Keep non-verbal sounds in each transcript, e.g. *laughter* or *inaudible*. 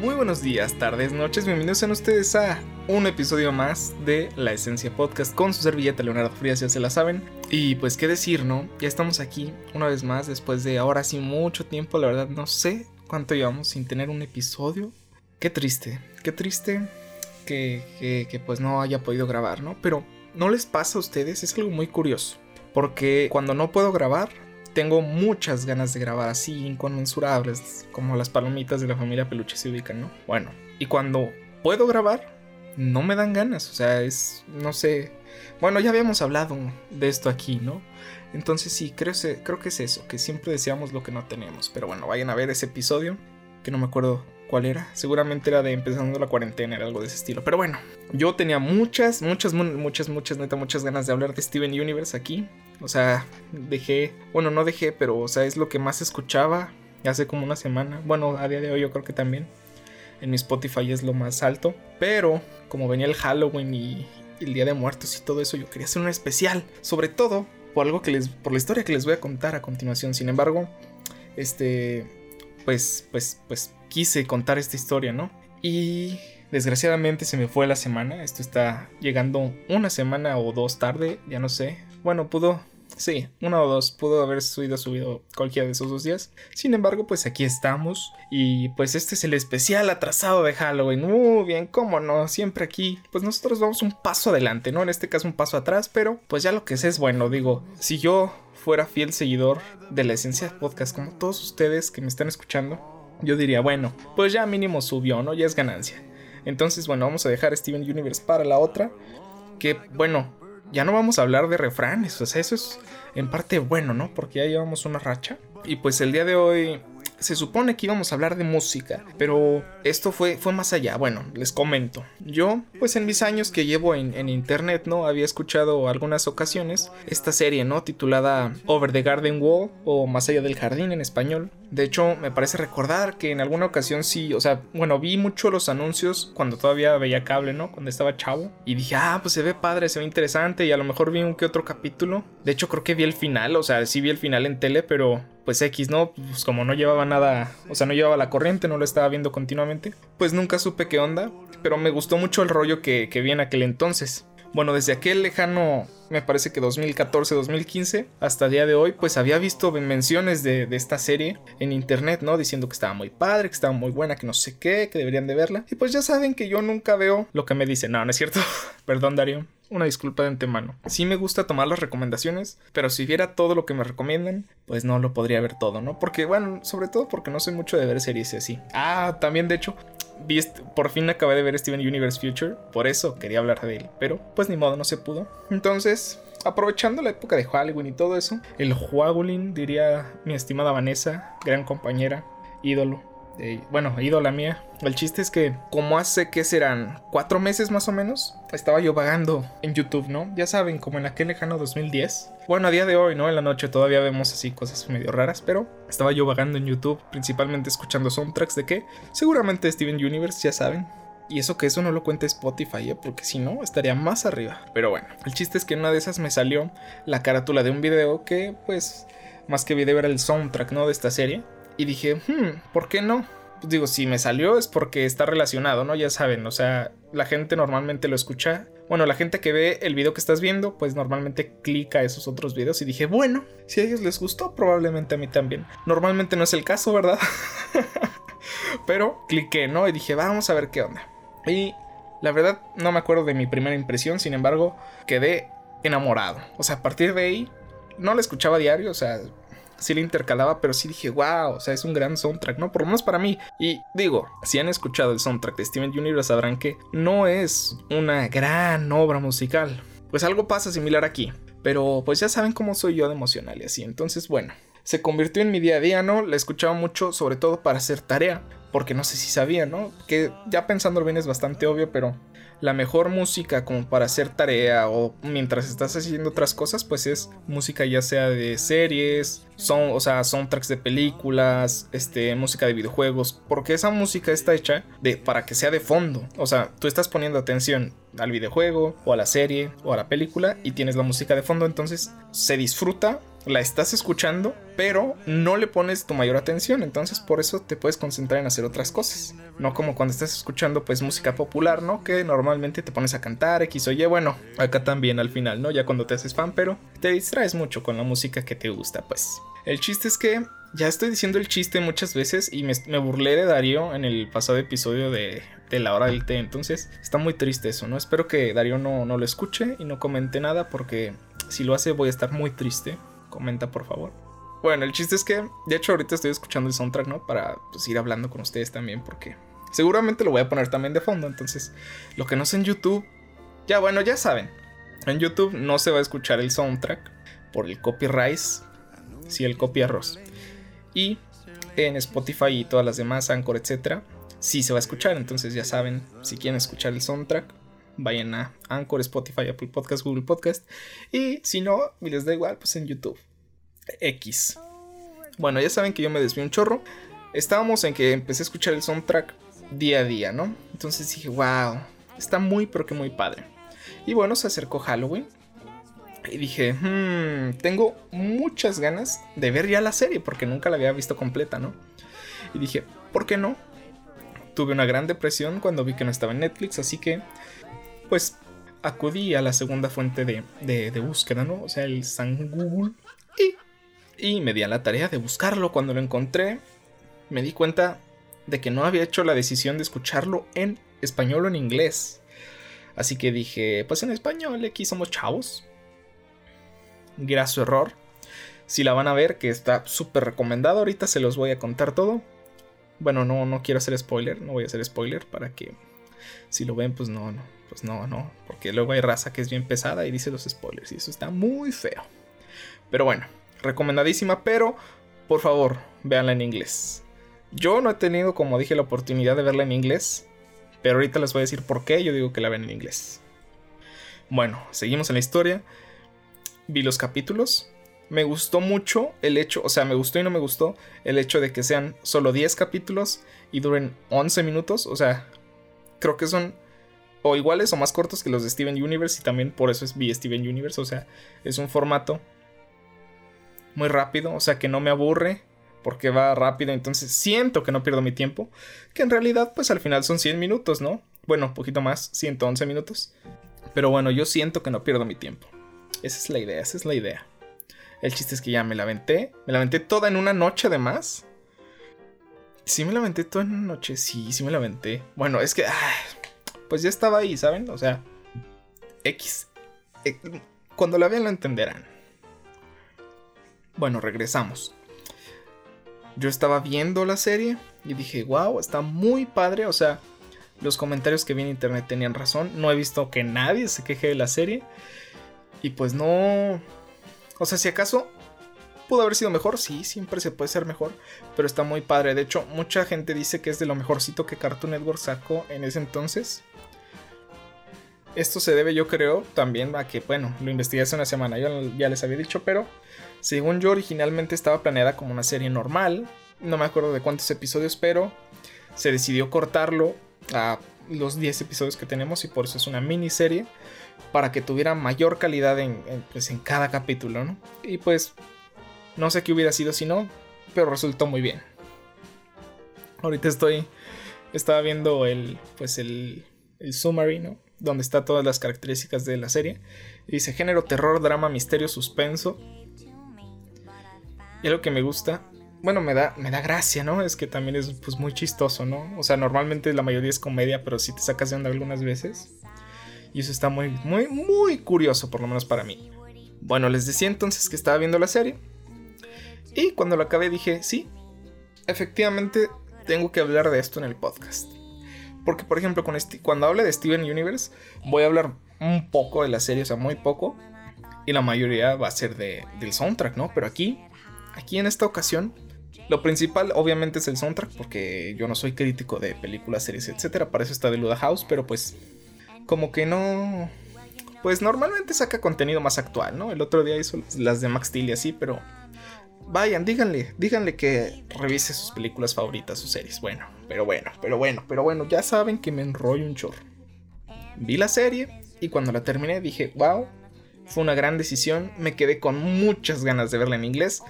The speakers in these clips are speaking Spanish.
Muy buenos días, tardes, noches, bienvenidos sean ustedes a un episodio más de La Esencia Podcast con su servilleta Leonardo Frías, ya se la saben. Y pues qué decir, ¿no? Ya estamos aquí una vez más después de ahora sí mucho tiempo, la verdad no sé cuánto llevamos sin tener un episodio. Qué triste, qué triste que, que, que pues no haya podido grabar, ¿no? Pero no les pasa a ustedes, es algo muy curioso. Porque cuando no puedo grabar, tengo muchas ganas de grabar así, inconmensurables, como las palomitas de la familia Peluche se ubican, ¿no? Bueno, y cuando puedo grabar, no me dan ganas, o sea, es, no sé, bueno, ya habíamos hablado de esto aquí, ¿no? Entonces sí, creo, creo que es eso, que siempre deseamos lo que no tenemos, pero bueno, vayan a ver ese episodio, que no me acuerdo cuál era, seguramente era de empezando la cuarentena, era algo de ese estilo, pero bueno, yo tenía muchas, muchas, muchas, muchas, neta, muchas ganas de hablar de Steven Universe aquí, o sea, dejé, bueno, no dejé, pero, o sea, es lo que más escuchaba hace como una semana. Bueno, a día de hoy yo creo que también. En mi Spotify es lo más alto. Pero, como venía el Halloween y el Día de Muertos y todo eso, yo quería hacer un especial. Sobre todo por algo que les. por la historia que les voy a contar a continuación. Sin embargo, este. Pues, pues, pues quise contar esta historia, ¿no? Y desgraciadamente se me fue la semana. Esto está llegando una semana o dos tarde, ya no sé. Bueno, pudo Sí, uno o dos pudo haber subido, subido cualquiera de esos dos días. Sin embargo, pues aquí estamos. Y pues este es el especial atrasado de Halloween. Muy bien, cómo no, siempre aquí. Pues nosotros vamos un paso adelante, ¿no? En este caso un paso atrás, pero pues ya lo que sé es bueno. Digo, si yo fuera fiel seguidor de la esencia podcast, como todos ustedes que me están escuchando, yo diría, bueno, pues ya mínimo subió, ¿no? Ya es ganancia. Entonces, bueno, vamos a dejar Steven Universe para la otra. Que, bueno, ya no vamos a hablar de refranes, o sea, eso es en parte bueno, ¿no? Porque ya llevamos una racha. Y pues el día de hoy se supone que íbamos a hablar de música, pero esto fue, fue más allá. Bueno, les comento. Yo, pues en mis años que llevo en, en, internet, ¿no? Había escuchado algunas ocasiones esta serie, ¿no? Titulada Over the Garden Wall o Más allá del jardín en español. De hecho, me parece recordar que en alguna ocasión sí, o sea, bueno, vi mucho los anuncios cuando todavía veía cable, ¿no? Cuando estaba chavo. Y dije, ah, pues se ve padre, se ve interesante. Y a lo mejor vi un que otro capítulo. De hecho, creo que vi el final, o sea, sí vi el final en tele, pero pues X, ¿no? Pues como no llevaba nada, o sea, no llevaba la corriente, no lo estaba viendo continuamente, pues nunca supe qué onda, pero me gustó mucho el rollo que, que vi en aquel entonces. Bueno, desde aquel lejano, me parece que 2014-2015, hasta el día de hoy, pues había visto menciones de, de, esta serie en internet, ¿no? Diciendo que estaba muy padre, que estaba muy buena, que no sé qué, que deberían de verla. Y pues ya saben que yo nunca veo lo que me dicen. No, no es cierto. *laughs* Perdón, Darío. Una disculpa de antemano. Sí me gusta tomar las recomendaciones, pero si viera todo lo que me recomiendan, pues no lo podría ver todo, ¿no? Porque, bueno, sobre todo porque no soy mucho de ver series así. Ah, también de hecho, vi por fin acabé de ver Steven Universe Future, por eso quería hablar de él, pero pues ni modo, no se pudo. Entonces, aprovechando la época de Halloween y todo eso, el Halloween, diría mi estimada Vanessa, gran compañera, ídolo, bueno, ídola mía. El chiste es que, como hace que serán cuatro meses más o menos, estaba yo vagando en YouTube, ¿no? Ya saben, como en aquel lejano 2010. Bueno, a día de hoy, ¿no? En la noche todavía vemos así cosas medio raras, pero estaba yo vagando en YouTube, principalmente escuchando soundtracks de qué? Seguramente Steven Universe, ya saben. Y eso que eso no lo cuenta Spotify, ¿eh? porque si no, estaría más arriba. Pero bueno, el chiste es que en una de esas me salió la carátula de un video que, pues, más que video era el soundtrack, ¿no? De esta serie. Y dije, hmm, ¿por qué no? Pues digo, si me salió es porque está relacionado, ¿no? Ya saben, o sea, la gente normalmente lo escucha. Bueno, la gente que ve el video que estás viendo, pues normalmente clica esos otros videos y dije, bueno, si a ellos les gustó, probablemente a mí también. Normalmente no es el caso, ¿verdad? *laughs* Pero cliqué, ¿no? Y dije, vamos a ver qué onda. Y la verdad no me acuerdo de mi primera impresión, sin embargo, quedé enamorado. O sea, a partir de ahí, no la escuchaba diario, o sea, sí le intercalaba, pero sí dije, wow, o sea, es un gran soundtrack, ¿no? Por lo menos para mí. Y digo, si han escuchado el soundtrack de Steven Universe sabrán que no es una gran obra musical. Pues algo pasa similar aquí. Pero pues ya saben cómo soy yo de emocional y así. Entonces, bueno, se convirtió en mi día a día, ¿no? La escuchaba mucho, sobre todo para hacer tarea. Porque no sé si sabía, ¿no? Que ya pensándolo bien es bastante obvio, pero la mejor música como para hacer tarea o mientras estás haciendo otras cosas, pues es música ya sea de series, son, o sea, soundtracks de películas, este, música de videojuegos, porque esa música está hecha de para que sea de fondo. O sea, tú estás poniendo atención al videojuego o a la serie o a la película y tienes la música de fondo, entonces se disfruta la estás escuchando, pero no le pones tu mayor atención, entonces por eso te puedes concentrar en hacer otras cosas. No como cuando estás escuchando pues música popular, ¿no? Que normalmente te pones a cantar, X o Y, bueno, acá también al final, ¿no? Ya cuando te haces fan, pero te distraes mucho con la música que te gusta, pues. El chiste es que ya estoy diciendo el chiste muchas veces y me, burlé de Darío en el pasado episodio de, la hora del té. Entonces está muy triste eso, ¿no? Espero que Darío no, no lo escuche y no comente nada porque si lo hace voy a estar muy triste comenta por favor. Bueno, el chiste es que, de hecho, ahorita estoy escuchando el soundtrack, ¿no? Para pues, ir hablando con ustedes también, porque seguramente lo voy a poner también de fondo. Entonces, lo que no sé en YouTube, ya bueno, ya saben. En YouTube no se va a escuchar el soundtrack por el copyright, sí, el copy arroz. Y en Spotify y todas las demás, Anchor, etcétera, sí se va a escuchar. Entonces, ya saben, si quieren escuchar el soundtrack, vayan a Anchor, Spotify, Apple Podcast, Google Podcast. Y si no, y les da igual, pues en YouTube. X. Bueno, ya saben que yo me desvío un chorro. Estábamos en que empecé a escuchar el soundtrack día a día, ¿no? Entonces dije, wow, está muy, pero que muy padre. Y bueno, se acercó Halloween. Y dije, hmm, tengo muchas ganas de ver ya la serie, porque nunca la había visto completa, ¿no? Y dije, ¿por qué no? Tuve una gran depresión cuando vi que no estaba en Netflix, así que pues acudí a la segunda fuente de, búsqueda, ¿no? O sea, el San Google. Y, me di a la tarea de buscarlo. Cuando lo encontré, me di cuenta de que no había hecho la decisión de escucharlo en español o en inglés. Así que dije, pues en español, aquí somos chavos. Era su error. Si la van a ver, que está súper recomendado, ahorita se los voy a contar todo. Bueno, no, no quiero hacer spoiler, no voy a hacer spoiler para que si lo ven, pues no, no, pues no, no, porque luego hay raza que es bien pesada y dice los spoilers y eso está muy feo. Pero bueno, recomendadísima, pero por favor, véanla en inglés. Yo no he tenido, como dije, la oportunidad de verla en inglés, pero ahorita les voy a decir por qué yo digo que la ven en inglés. Bueno, seguimos en la historia. Vi los capítulos. Me gustó mucho el hecho, o sea, me gustó y no me gustó el hecho de que sean solo 10 capítulos y duren 11 minutos. O sea, creo que son o iguales o más cortos que los de Steven Universe y también por eso es vi Steven Universe, o sea, es un formato muy rápido, o sea, que no me aburre porque va rápido, entonces siento que no pierdo mi tiempo, que en realidad pues al final son 100 minutos, ¿no? Bueno, un poquito más, 111 minutos. Pero bueno, yo siento que no pierdo mi tiempo. Esa es la idea, esa es la idea. El chiste es que ya me la aventé, me la aventé toda en una noche además. Sí me la aventé toda una noche, sí, sí me la aventé. Bueno, es que pues ya estaba ahí, ¿saben? O sea, X. Eh, cuando la vean lo entenderán. Bueno, regresamos. Yo estaba viendo la serie y dije, wow, está muy padre. O sea, los comentarios que vi en internet tenían razón. No he visto que nadie se queje de la serie. Y pues no... O sea, si acaso pudo haber sido mejor, sí, siempre se puede ser mejor, pero está muy padre. De hecho, mucha gente dice que es de lo mejorcito que Cartoon Network sacó en ese entonces. Esto se debe, yo creo, también a que, bueno, lo investigué hace una semana, yo ya les había dicho, pero según yo originalmente estaba planeada como una serie normal, no me acuerdo de cuántos episodios, pero se decidió cortarlo a los 10 episodios que tenemos y por eso es una miniserie para que tuviera mayor calidad en, pues, en cada capítulo, ¿no? Y pues no sé qué hubiera sido si no, pero resultó muy bien. Ahorita estoy, estaba viendo el, pues el, el summary, ¿no? donde está todas las características de la serie. dice género, terror, drama, misterio, suspenso. Y lo que me gusta, bueno, me da, me da gracia, ¿no? Es que también es pues, muy chistoso, ¿no? O sea, normalmente la mayoría es comedia, pero sí te sacas de onda algunas veces. Y eso está muy, muy, muy curioso, por lo menos para mí. Bueno, les decía entonces que estaba viendo la serie. Y cuando la acabé dije, sí, efectivamente tengo que hablar de esto en el podcast. Porque, por ejemplo, cuando hable de Steven Universe, voy a hablar un poco de la serie, o sea, muy poco. Y la mayoría va a ser de, del soundtrack, ¿no? Pero aquí, aquí en esta ocasión, lo principal obviamente es el soundtrack, porque yo no soy crítico de películas, series, etcétera. Para eso está de Luda House, pero pues, como que no. Pues normalmente saca contenido más actual, ¿no? El otro día hizo las de Max Steel y así, pero vayan, díganle, díganle que revise sus películas favoritas, sus series. Bueno, pero bueno, pero bueno, pero bueno, ya saben que me enrollo un chorro. Vi la serie y cuando la terminé dije, wow, Fue una gran decisión, me quedé con muchas ganas de verla en inglés.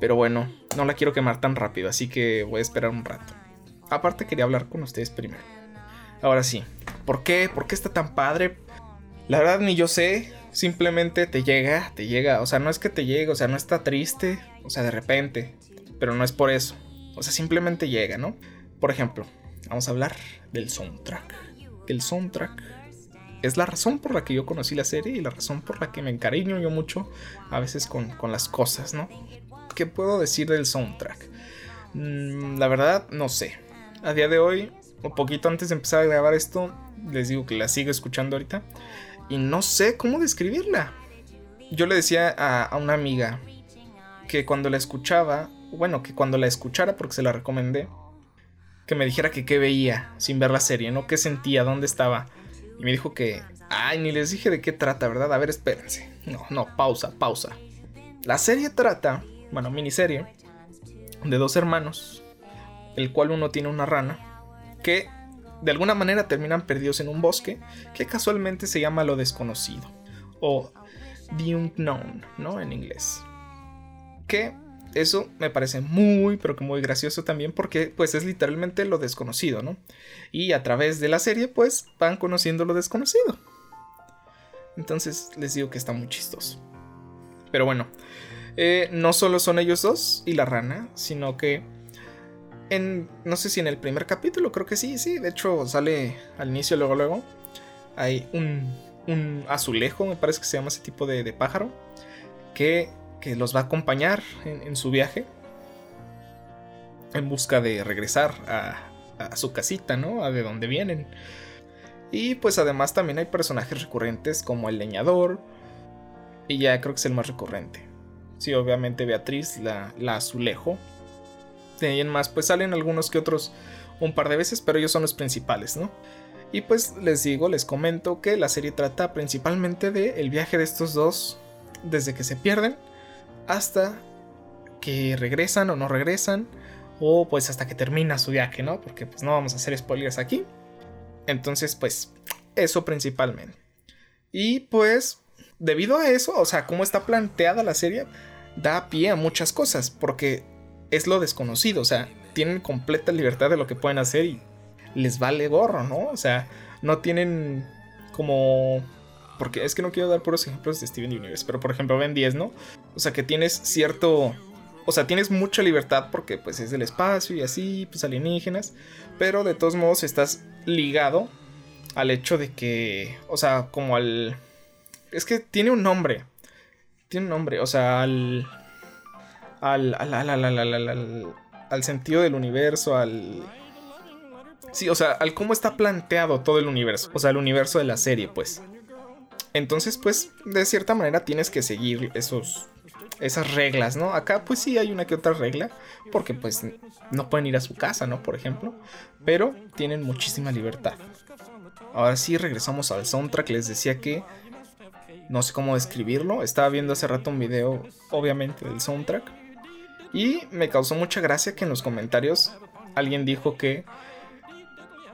Pero bueno, no la quiero quemar tan rápido, así que voy a esperar un rato. Aparte quería hablar con ustedes primero. Ahora sí, ¿por qué? ¿Por qué está tan padre? La verdad ni yo sé, simplemente te llega, te llega, o sea, no es que te llegue, o sea, no está triste, o sea, de repente, pero no es por eso. O sea, simplemente llega, ¿no? Por ejemplo, vamos a hablar del soundtrack. El soundtrack es la razón por la que yo conocí la serie y la razón por la que me encariño yo mucho a veces con, las cosas, ¿no? ¿Qué puedo decir del soundtrack? Mm, la verdad, no sé. A día de hoy, un poquito antes de empezar a grabar esto, les digo que la sigo escuchando ahorita y no sé cómo describirla. Yo le decía a, a una amiga que cuando la escuchaba, bueno, que cuando la escuchara porque se la recomendé, que me dijera que qué veía sin ver la serie, ¿no? ¿Qué sentía? ¿Dónde estaba? Y me dijo que, ay, ni les dije de qué trata, ¿verdad? A ver, espérense. No, no, pausa, pausa. La serie trata, bueno, miniserie, de dos hermanos, el cual uno tiene una rana, que de alguna manera terminan perdidos en un bosque, que casualmente se llama lo desconocido, o the unknown, ¿no? En inglés. Que eso me parece muy, pero que muy gracioso también porque pues es literalmente lo desconocido, ¿no? Y a través de la serie pues van conociendo lo desconocido. Entonces les digo que está muy chistoso. Pero bueno, eh, no solo son ellos dos y la rana, sino que en, no sé si en el primer capítulo, creo que sí, sí, de hecho sale al inicio, luego, luego, hay un, un azulejo, me parece que se llama ese tipo de, pájaro, que que los va a acompañar en, su viaje en busca de regresar a, su casita, ¿no? A de donde vienen. Y pues además también hay personajes recurrentes como el leñador. Y ya creo que es el más recurrente. Sí, obviamente Beatriz, la, la azulejo. De más, pues salen algunos que otros un par de veces, pero ellos son los principales, ¿no? Y pues les digo, les comento que la serie trata principalmente de el viaje de estos dos desde que se pierden hasta que regresan o no regresan, o pues hasta que termina su viaje, ¿no? Porque pues no vamos a hacer spoilers aquí. Entonces, pues eso principalmente. Y pues, debido a eso, o sea, cómo está planteada la serie, da pie a muchas cosas, porque es lo desconocido, o sea, tienen completa libertad de lo que pueden hacer y les vale gorro, ¿no? O sea, no tienen como porque es que no quiero dar puros ejemplos de Steven Universe, pero por ejemplo Ben 10, ¿no? O sea, que tienes cierto... O sea, tienes mucha libertad porque pues es del espacio y así, pues alienígenas, pero de todos modos estás ligado al hecho de que, o sea, como al... Es que tiene un nombre. Tiene un nombre, o sea, al... Al, al, al, al, sentido del universo, al... Sí, o sea, al cómo está planteado todo el universo. O sea, el universo de la serie, pues. Entonces, pues, de cierta manera tienes que seguir esos, esas reglas, ¿no? Acá, pues sí hay una que otra regla, porque pues no pueden ir a su casa, ¿no? Por ejemplo, pero tienen muchísima libertad. Ahora sí, regresamos al soundtrack. Les decía que no sé cómo describirlo. Estaba viendo hace rato un video, obviamente, del soundtrack. Y me causó mucha gracia que en los comentarios alguien dijo que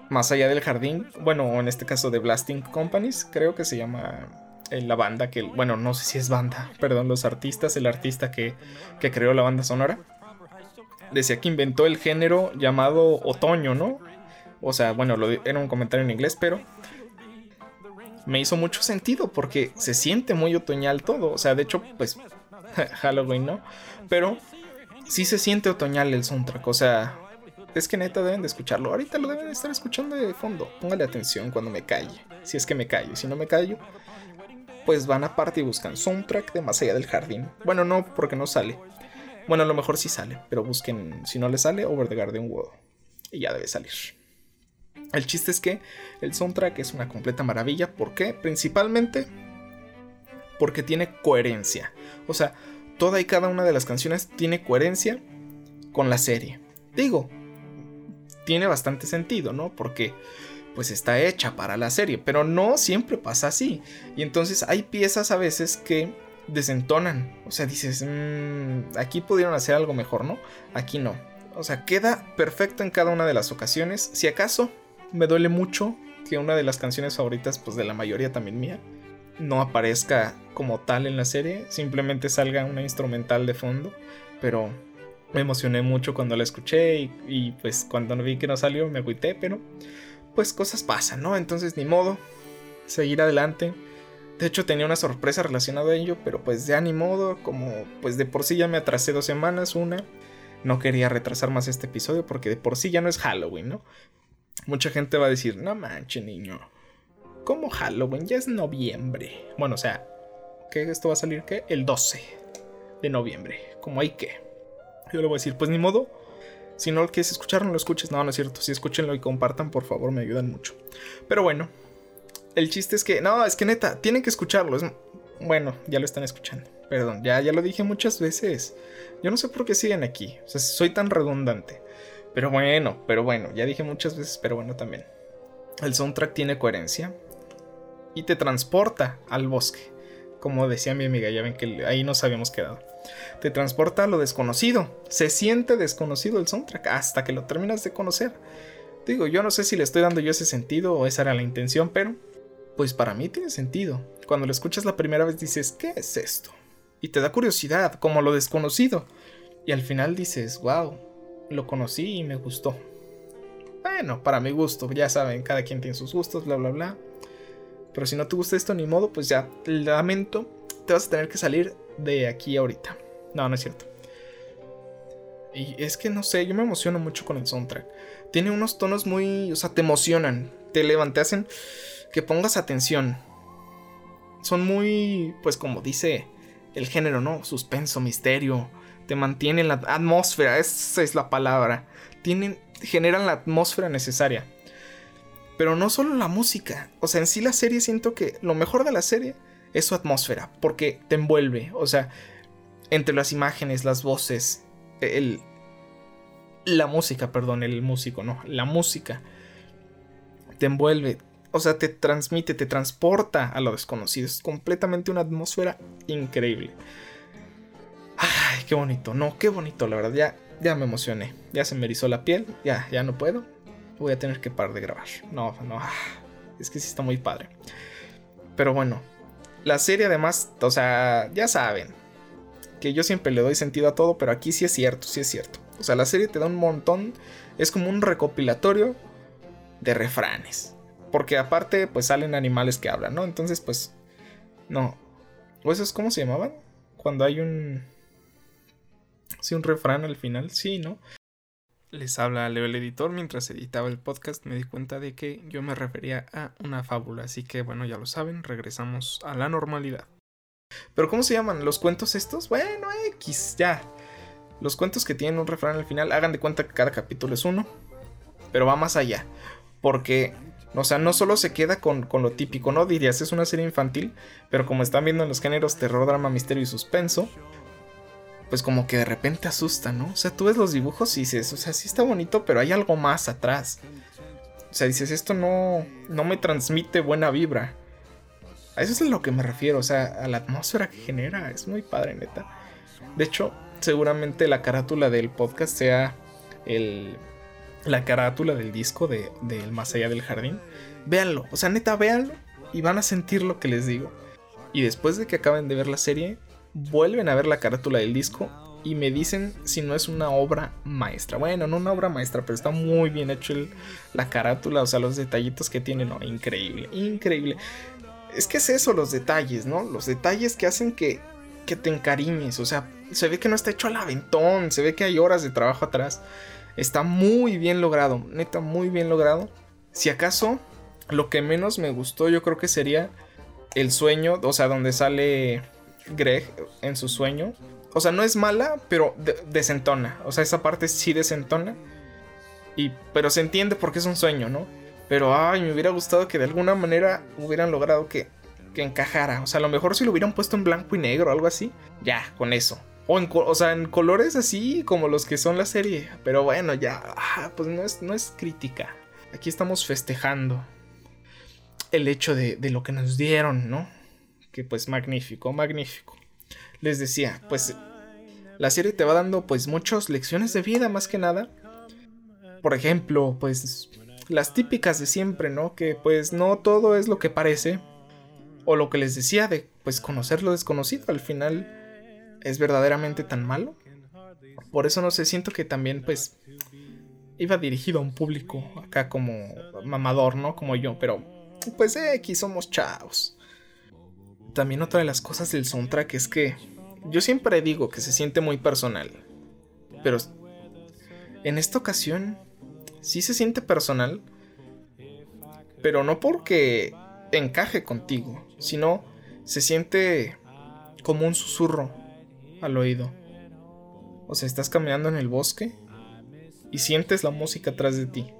más allá del jardín, bueno, en este caso de Blasting Companies, creo que se llama eh, la banda que, bueno, no sé si es banda, perdón, los artistas, el artista que, que creó la banda sonora, decía que inventó el género llamado otoño, ¿no? O sea, bueno, era un comentario en inglés, pero me hizo mucho sentido porque se siente muy otoñal todo. O sea, de hecho, pues *laughs* Halloween, ¿no? Pero sí se siente otoñal el soundtrack. O sea, es que neta deben de escucharlo. Ahorita lo deben de estar escuchando de fondo. Póngale atención cuando me calle. Si es que me callo. Si no me callo, pues van aparte y buscan soundtrack de Más allá del jardín. Bueno, no, porque no sale. Bueno, a lo mejor sí sale, pero busquen, si no le sale, Over the Garden Wall. Y ya debe salir. El chiste es que el soundtrack es una completa maravilla. ¿Por qué? Principalmente porque tiene coherencia. O sea, toda y cada una de las canciones tiene coherencia con la serie. Digo, tiene bastante sentido, ¿no? Porque pues está hecha para la serie, pero no siempre pasa así. Y entonces hay piezas a veces que desentonan. O sea, dices, mm, aquí pudieron hacer algo mejor, ¿no? Aquí no. O sea, queda perfecto en cada una de las ocasiones. Si acaso me duele mucho que una de las canciones favoritas, pues de la mayoría también mía, no aparezca como tal en la serie, simplemente salga una instrumental de fondo, pero me emocioné mucho cuando la escuché y, pues cuando vi que no salió me agüité, pero pues cosas pasan, ¿no? Entonces ni modo, seguir adelante. De hecho tenía una sorpresa relacionada a ello, pero pues ya ni modo, como pues de por sí ya me atrasé dos semanas, una. No quería retrasar más este episodio porque de por sí ya no es Halloween, ¿no? Mucha gente va a decir, no manches niño, ¿cómo Halloween? Ya es noviembre. Bueno, o sea, que esto va a salir qué? El 12 de noviembre, como hay que. Yo le voy a decir, pues ni modo. Si no lo quieres escuchar, no lo escuches. No, no es cierto. Si escúchenlo y compartan, por favor, me ayudan mucho. Pero bueno, el chiste es que, no, es que neta, tienen que escucharlo. Es, bueno, ya lo están escuchando. Perdón, ya, ya lo dije muchas veces. Yo no sé por qué siguen aquí. O sea, soy tan redundante. Pero bueno, pero bueno, ya dije muchas veces, pero bueno también. El soundtrack tiene coherencia y te transporta al bosque. Como decía mi amiga, ya ven que ahí nos habíamos quedado. Te transporta a lo desconocido. Se siente desconocido el soundtrack hasta que lo terminas de conocer. Digo, yo no sé si le estoy dando yo ese sentido o esa era la intención, pero pues para mí tiene sentido. Cuando lo escuchas la primera vez dices, ¿qué es esto? Y te da curiosidad, como lo desconocido. Y al final dices, wow, lo conocí y me gustó. Bueno, para mi gusto, ya saben, cada quien tiene sus gustos, bla, bla, bla. Pero si no te gusta esto ni modo, pues ya, lamento, te vas a tener que salir de aquí ahorita. No, no es cierto. Y es que no sé, yo me emociono mucho con el soundtrack. Tiene unos tonos muy, o sea, te emocionan, te levantan, hacen que pongas atención. Son muy, pues como dice el género, ¿no? Suspenso, misterio. Te mantienen la atmósfera, esa es la palabra. Tienen, generan la atmósfera necesaria. Pero no solo la música. O sea, en sí la serie siento que lo mejor de la serie es su atmósfera. Porque te envuelve. O sea, entre las imágenes, las voces, el... La música, perdón, el músico, no. La música. Te envuelve, o sea, te transmite, te transporta a lo desconocido. Es completamente una atmósfera increíble. Ay, qué bonito. No, qué bonito, la verdad. Ya, ya me emocioné. Ya se me erizó la piel. Ya, ya no puedo. Voy a tener que parar de grabar. No, no. Ah, es que sí está muy padre. Pero bueno. La serie además, o sea, ya saben. Que yo siempre le doy sentido a todo, pero aquí sí es cierto, sí es cierto. O sea, la serie te da un montón. Es como un recopilatorio de refranes. Porque aparte, pues salen animales que hablan, ¿no? Entonces, pues. No. ¿O eso es cómo se llamaban? Cuando hay un. Sí, un refrán al final. Sí, ¿no? Les habla Leo el editor. Mientras editaba el podcast me di cuenta de que yo me refería a una fábula. Así que, bueno, ya lo saben, regresamos a la normalidad. Pero ¿cómo se llaman? ¿Los cuentos estos? Bueno, X, ya. Los cuentos que tienen un refrán al final, hagan de cuenta que cada capítulo es uno. Pero va más allá. Porque o sea, no solo se queda con, lo típico, ¿no? Dirías, es una serie infantil, pero como están viendo en los géneros terror, drama, misterio y suspenso, pues como que de repente asusta, ¿no? O sea, tú ves los dibujos y dices, o sea, sí está bonito, pero hay algo más atrás. O sea, dices, esto no, no me transmite buena vibra. A eso es a lo que me refiero, o sea, a la atmósfera que genera. Es muy padre, neta. De hecho, seguramente la carátula del podcast sea el, la carátula del disco de, El Más Allá del Jardín. Véanlo, o sea, neta, véanlo y van a sentir lo que les digo. Y después de que acaben de ver la serie, vuelven a ver la carátula del disco y me dicen si no es una obra maestra. Bueno, no una obra maestra, pero está muy bien hecho la carátula, o sea, los detallitos que tiene, no, increíble, increíble. Es que es eso, los detalles, ¿no? Los detalles que hacen que, que te encariñes, o sea, se ve que no está hecho al aventón, se ve que hay horas de trabajo atrás. Está muy bien logrado, neta, muy bien logrado. Si acaso, lo que menos me gustó yo creo que sería el sueño, o sea, donde sale Greg en su sueño. O sea, no es mala, pero desentona. O sea, esa parte sí desentona. Y, pero se entiende porque es un sueño, ¿no? Pero, ay, me hubiera gustado que de alguna manera hubieran logrado que, que encajara. O sea, a lo mejor si lo hubieran puesto en blanco y negro o algo así. Ya, con eso. O, en, sea, en colores así como los que son la serie. Pero bueno, ya, ah, pues no es, no es crítica. Aquí estamos festejando el hecho de, de lo que nos dieron, ¿no? Que pues magnífico, magnífico. Les decía, pues la serie te va dando pues muchas lecciones de vida más que nada. Por ejemplo, pues las típicas de siempre, ¿no? Que pues no todo es lo que parece. O lo que les decía de pues conocer lo desconocido, al final es verdaderamente tan malo. Por eso no sé, siento que también pues iba dirigido a un público acá como mamador, ¿no? Como yo, pero pues aquí somos chavos. También otra de las cosas del soundtrack es que yo siempre digo que se siente muy personal, pero en esta ocasión sí se siente personal, pero no porque encaje contigo, sino se siente como un susurro al oído. O sea, estás caminando en el bosque y sientes la música atrás de ti,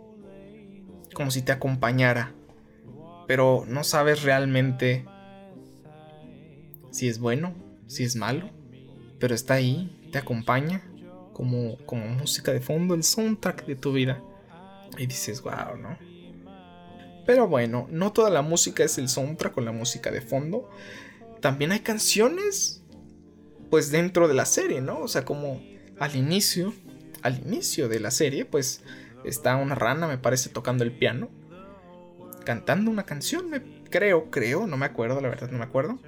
como si te acompañara, pero no sabes realmente si es bueno, si es malo, pero está ahí, te acompaña como, como música de fondo, el soundtrack de tu vida. Y dices, wow, ¿no? Pero bueno, no toda la música es el soundtrack con la música de fondo. También hay canciones, pues dentro de la serie, ¿no? O sea, como al inicio al inicio de la serie, pues está una rana, me parece, tocando el piano, cantando una canción, me creo, creo, no me acuerdo, la verdad no me acuerdo.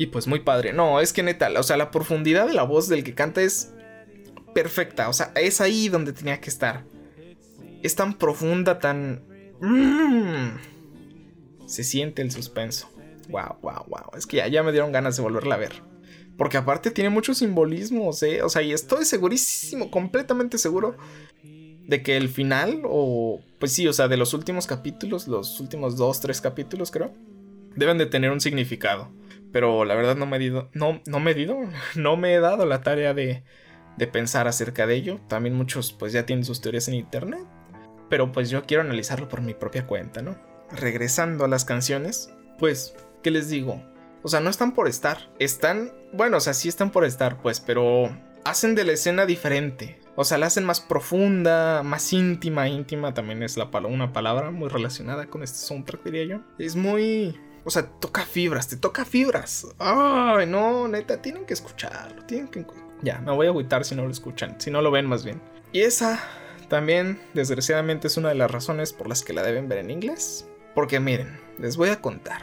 Y pues muy padre. No, es que neta, o sea, la profundidad de la voz del que canta es perfecta, o sea, es ahí donde tenía que estar. Es tan profunda, tan... Mm, se siente el suspenso. Wow, wow, wow. Es que ya, ya me dieron ganas de volverla a ver. Porque aparte tiene muchos simbolismos, ¿eh? O sea, y estoy segurísimo, completamente seguro de que el final, o pues sí, o sea, de los últimos capítulos, los últimos dos, tres capítulos creo, deben de tener un significado. Pero la verdad no me he ido, no, no me he ido, *laughs* no me he dado la tarea de, de pensar acerca de ello. También muchos pues ya tienen sus teorías en internet. Pero pues yo quiero analizarlo por mi propia cuenta, ¿no? Regresando a las canciones, pues, ¿qué les digo? O sea, no están por estar. Están, bueno, o sea, sí están por estar, pues, pero hacen de la escena diferente. O sea, la hacen más profunda, más íntima. Íntima también es la una palabra muy relacionada con este soundtrack, diría yo. Es muy... O sea, toca fibras, te toca fibras. Ay, no, neta, tienen que escucharlo. Tienen que... Ya, me voy a agüitar si no lo escuchan, si no lo ven más bien. Y esa también, desgraciadamente, es una de las razones por las que la deben ver en inglés. Porque miren, les voy a contar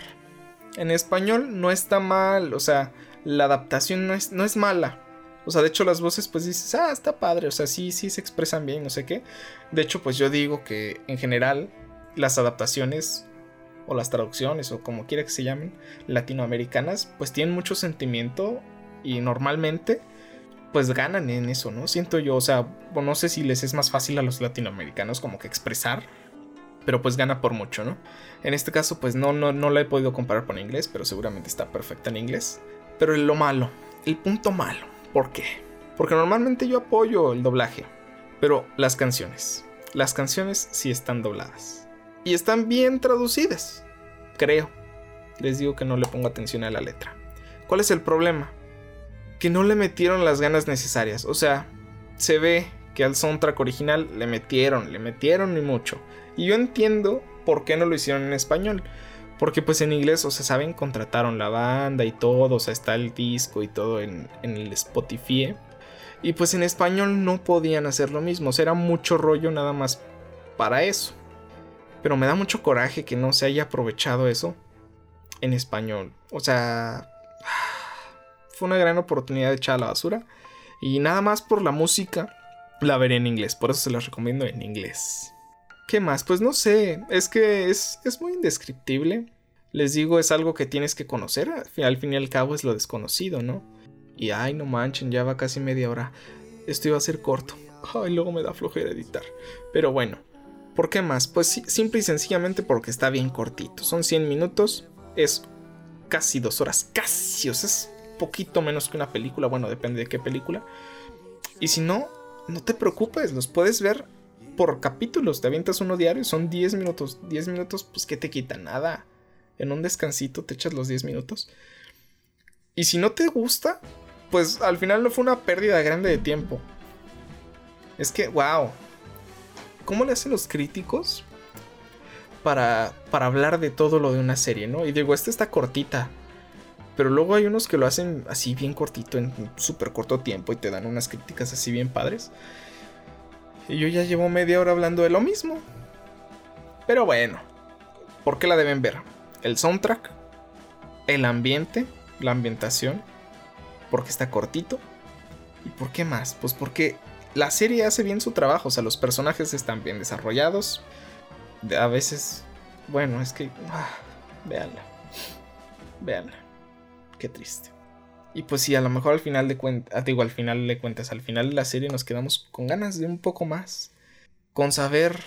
en español no está mal, o sea, la adaptación no es, no es mala. O sea, de hecho las voces pues dices, ah, está padre, o sea, sí, sí se expresan bien, no sé qué. De hecho, pues yo digo que en general las adaptaciones o las traducciones o como quiera que se llamen, latinoamericanas, pues tienen mucho sentimiento y normalmente pues ganan en eso, ¿no? Siento yo, o sea, no sé si les es más fácil a los latinoamericanos como que expresar pero pues gana por mucho, ¿no? En este caso, pues no, no, no la he podido comparar con inglés, pero seguramente está perfecta en inglés. Pero lo malo, el punto malo, ¿por qué? Porque normalmente yo apoyo el doblaje, pero las canciones, las canciones sí están dobladas. Y están bien traducidas, creo. Les digo que no le pongo atención a la letra. ¿Cuál es el problema? Que no le metieron las ganas necesarias. O sea, se ve que al soundtrack original le metieron, le metieron y mucho. Y yo entiendo por qué no lo hicieron en español. Porque pues en inglés, o sea, saben, contrataron la banda y todo, o sea, está el disco y todo en, el Spotify. Y pues en español no podían hacer lo mismo, o sea, era mucho rollo nada más para eso. Pero me da mucho coraje que no se haya aprovechado eso en español. O sea, fue una gran oportunidad de echar a la basura. Y nada más por la música, la veré en inglés, por eso se los recomiendo en inglés. ¿Qué más? Pues no sé, es que es, es muy indescriptible. Les digo, es algo que tienes que conocer, al fin y al cabo es lo desconocido, ¿no? Y ay, no manchen, ya va casi media hora. Esto iba a ser corto. Ay, luego me da flojera editar. Pero bueno, ¿por qué más? Pues simple y sencillamente porque está bien cortito. Son 100 minutos, es casi dos horas, casi, o sea, es poquito menos que una película, bueno, depende de qué película. Y si no, no te preocupes, los puedes ver por capítulos, te avientas uno diario, son 10 minutos. 10 minutos, pues que te quita nada. En un descansito te echas los 10 minutos. Y si no te gusta, pues al final no fue una pérdida grande de tiempo. Es que, wow. ¿Cómo le hacen los críticos para, para hablar de todo lo de una serie, no? Y digo, esta está cortita. Pero luego hay unos que lo hacen así bien cortito, en súper corto tiempo, y te dan unas críticas así bien padres. Y yo ya llevo media hora hablando de lo mismo. Pero bueno, ¿por qué la deben ver? el soundtrack, el ambiente, la ambientación, porque está cortito. ¿Y por qué más? Pues porque la serie hace bien su trabajo, o sea, los personajes están bien desarrollados. A veces, bueno, es que... Ah, véanla. Véanla. Qué triste. Y pues sí, a lo mejor al final de cuentas, ah, digo, al final de cuentas, al final de la serie nos quedamos con ganas de un poco más. Con saber,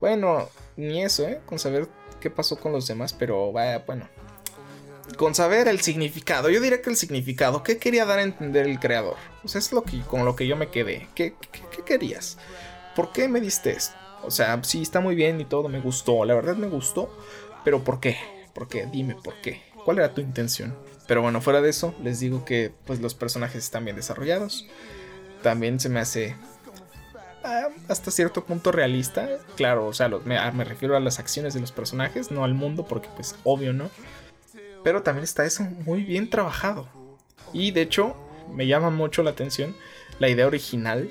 bueno, ni eso, ¿eh? Con saber qué pasó con los demás, pero vaya, bueno. Con saber el significado, yo diría que el significado, ¿qué quería dar a entender el creador? Sea, es lo que, con lo que yo me quedé. ¿Qué, qué querías? ¿Por qué me diste esto? O sea, sí, está muy bien y todo, me gustó, la verdad me gustó, pero ¿por qué? ¿Por qué? Dime por qué. ¿Cuál era tu intención? Pero bueno, fuera de eso, les digo que pues los personajes están bien desarrollados. También se me hace ah, hasta cierto punto realista. Claro, o sea, ah, me, refiero a las acciones de los personajes, no al mundo, porque pues obvio, ¿no? Pero también está eso muy bien trabajado. Y de hecho, me llama mucho la atención la idea original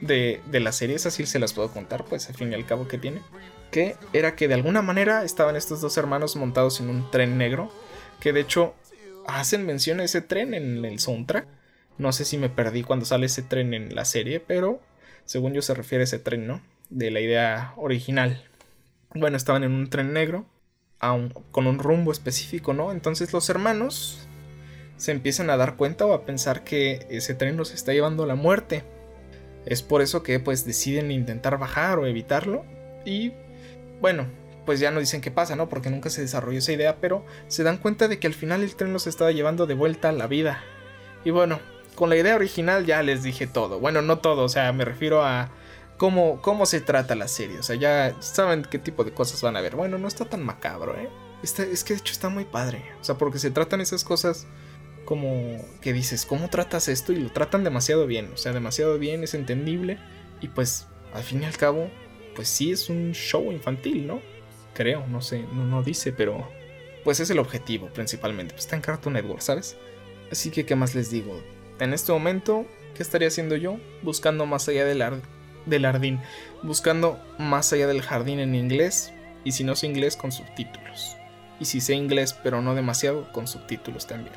de, de la serie. Esa sí se las puedo contar, pues al fin y al cabo que tiene. Que era que de alguna manera estaban estos dos hermanos montados en un tren negro. Que de hecho hacen mención a ese tren en el soundtrack. No sé si me perdí cuando sale ese tren en la serie, pero según yo se refiere a ese tren, ¿no? De la idea original. Bueno, estaban en un tren negro, con un rumbo específico, ¿no? Entonces los hermanos se empiezan a dar cuenta o a pensar que ese tren los está llevando a la muerte. Es por eso que pues deciden intentar bajar o evitarlo. Y bueno, pues ya no dicen qué pasa, ¿no? Porque nunca se desarrolló esa idea, pero se dan cuenta de que al final el tren los estaba llevando de vuelta a la vida. Y bueno, con la idea original ya les dije todo. Bueno, no todo, o sea, me refiero a cómo, cómo se trata la serie. O sea, ya saben qué tipo de cosas van a ver. Bueno, no está tan macabro, ¿eh? es que de hecho está muy padre. O sea, porque se tratan esas cosas como que dices, ¿cómo tratas esto? Y lo tratan demasiado bien. O sea, demasiado bien, es entendible. Y pues, al fin y al cabo, pues sí es un show infantil, ¿no? creo, no sé, no, dice, pero pues es el objetivo principalmente. Pues está en Cartoon Network, ¿sabes? Así que, ¿qué más les digo? En este momento, ¿qué estaría haciendo yo? Buscando más allá del, del jardín. Buscando más allá del jardín en inglés. Y si no sé inglés, con subtítulos. Y si sé inglés, pero no demasiado, con subtítulos también.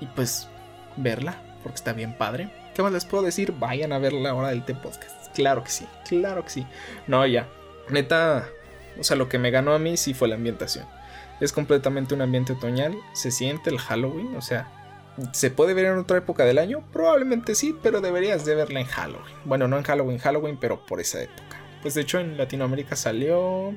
Y pues, verla, porque está bien padre. ¿Qué más les puedo decir? Vayan a verla ahora del T-Podcast. Claro que sí, claro que sí. No, ya. Neta, o sea, lo que me ganó a mí sí fue la ambientación. Es completamente un ambiente otoñal, se siente el Halloween, o sea, ¿se puede ver en otra época del año? Probablemente sí, pero deberías de verla en Halloween. Bueno, no en Halloween, Halloween, pero por esa época. Pues de hecho en Latinoamérica salió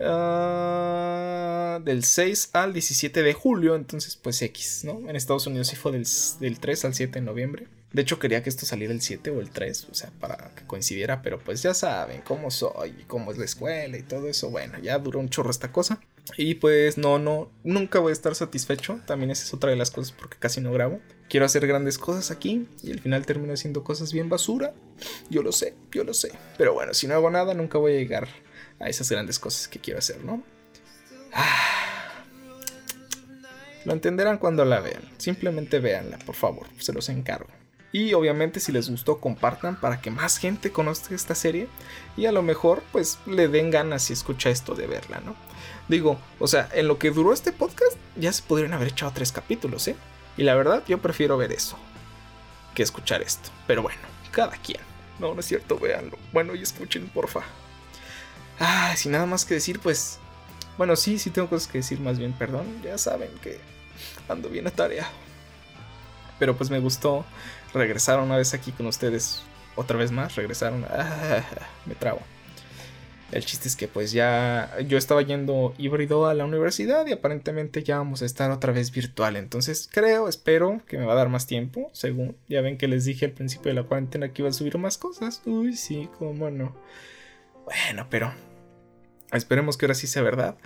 ah, del 6 al 17 de julio, entonces pues X, ¿no? En Estados Unidos sí fue del, del 3 al 7 de noviembre. De hecho, quería que esto saliera el 7 o el 3, o sea, para que coincidiera, pero pues ya saben cómo soy, cómo es la escuela y todo eso. Bueno, ya duró un chorro esta cosa. Y pues no, no, nunca voy a estar satisfecho. También esa es otra de las cosas porque casi no grabo. Quiero hacer grandes cosas aquí y al final termino haciendo cosas bien basura. Yo lo sé, yo lo sé. Pero bueno, si no hago nada, nunca voy a llegar a esas grandes cosas que quiero hacer, ¿no? Ah. Lo entenderán cuando la vean. Simplemente véanla, por favor, se los encargo. Y obviamente si les gustó compartan para que más gente conozca esta serie y a lo mejor pues le den ganas si escucha esto de verla, ¿no? Digo, o sea, en lo que duró este podcast ya se podrían haber echado tres capítulos, ¿eh? Y la verdad yo prefiero ver eso que escuchar esto. Pero bueno, cada quien. No, no es cierto, véanlo. Bueno, y escuchen, porfa. Ah, sin nada más que decir, pues... Bueno, sí, sí tengo cosas que decir más bien, perdón. Ya saben que ando bien atareado. Pero pues me gustó regresar una vez aquí con ustedes. Otra vez más, regresaron. Ah, me trago. El chiste es que pues ya yo estaba yendo híbrido a la universidad y aparentemente ya vamos a estar otra vez virtual. Entonces creo, espero que me va a dar más tiempo. Según ya ven que les dije al principio de la cuarentena que iba a subir más cosas. Uy, sí, cómo no. Bueno, pero esperemos que ahora sí sea verdad.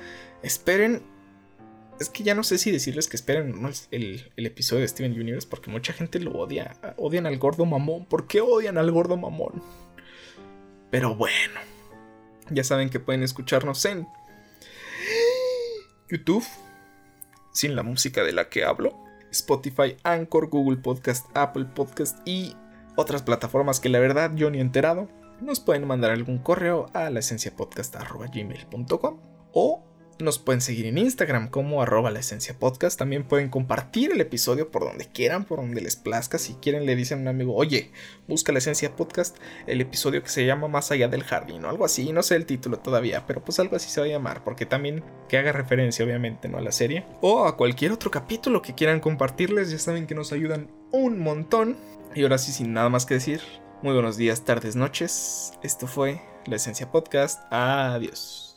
Esperen es que ya no sé si decirles que esperen el, episodio de Steven Universe porque mucha gente lo odia. Odian al gordo mamón. ¿Por qué odian al gordo mamón? Pero bueno, ya saben que pueden escucharnos en YouTube, sin la música de la que hablo, Spotify, Anchor, Google Podcast, Apple Podcast y otras plataformas que la verdad yo ni he enterado. Nos pueden mandar algún correo a la esenciapodcast.gmail.com o nos pueden seguir en Instagram como arroba la esencia podcast. También pueden compartir el episodio por donde quieran, por donde les plazca. Si quieren le dicen a un amigo, oye, busca la esencia podcast, el episodio que se llama Más allá del jardín o algo así. No sé el título todavía, pero pues algo así se va a llamar. Porque también que haga referencia obviamente ¿no? a la serie. O a cualquier otro capítulo que quieran compartirles. Ya saben que nos ayudan un montón. Y ahora sí, sin nada más que decir, muy buenos días, tardes, noches. Esto fue la esencia podcast. Adiós.